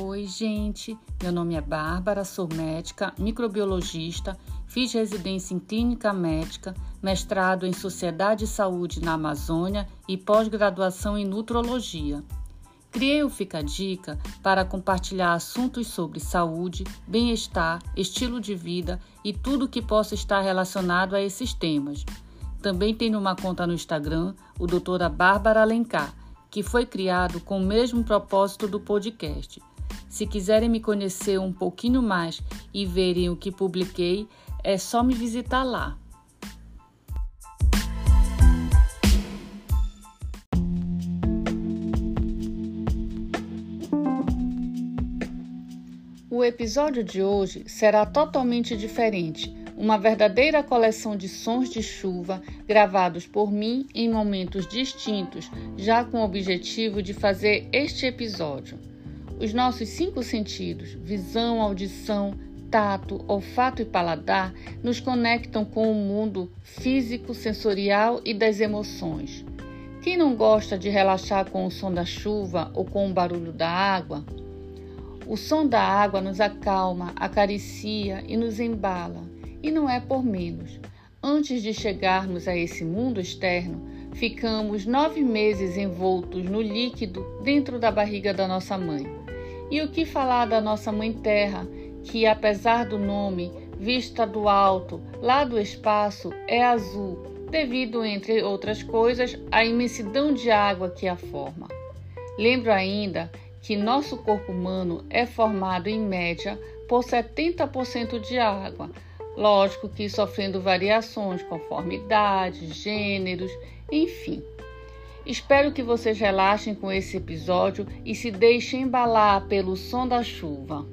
Oi, gente. Meu nome é Bárbara, sou médica, microbiologista, fiz residência em clínica médica, mestrado em Sociedade e Saúde na Amazônia e pós-graduação em nutrologia. Criei o Fica Dica para compartilhar assuntos sobre saúde, bem-estar, estilo de vida e tudo que possa estar relacionado a esses temas. Também tenho uma conta no Instagram, o doutora Bárbara Alencar, que foi criado com o mesmo propósito do podcast. Se quiserem me conhecer um pouquinho mais e verem o que publiquei, é só me visitar lá. O episódio de hoje será totalmente diferente, uma verdadeira coleção de sons de chuva gravados por mim em momentos distintos, já com o objetivo de fazer este episódio. Os nossos cinco sentidos visão, audição, tato, olfato e paladar nos conectam com o mundo físico, sensorial e das emoções. Quem não gosta de relaxar com o som da chuva ou com o barulho da água? O som da água nos acalma, acaricia e nos embala, e não é por menos. Antes de chegarmos a esse mundo externo, ficamos nove meses envoltos no líquido dentro da barriga da nossa mãe. E o que falar da nossa Mãe Terra, que, apesar do nome, vista do alto, lá do espaço, é azul, devido, entre outras coisas, à imensidão de água que a forma. Lembro ainda que nosso corpo humano é formado em média por 70% de água, lógico que sofrendo variações conforme idade, gêneros, enfim. Espero que vocês relaxem com esse episódio e se deixem embalar pelo som da chuva.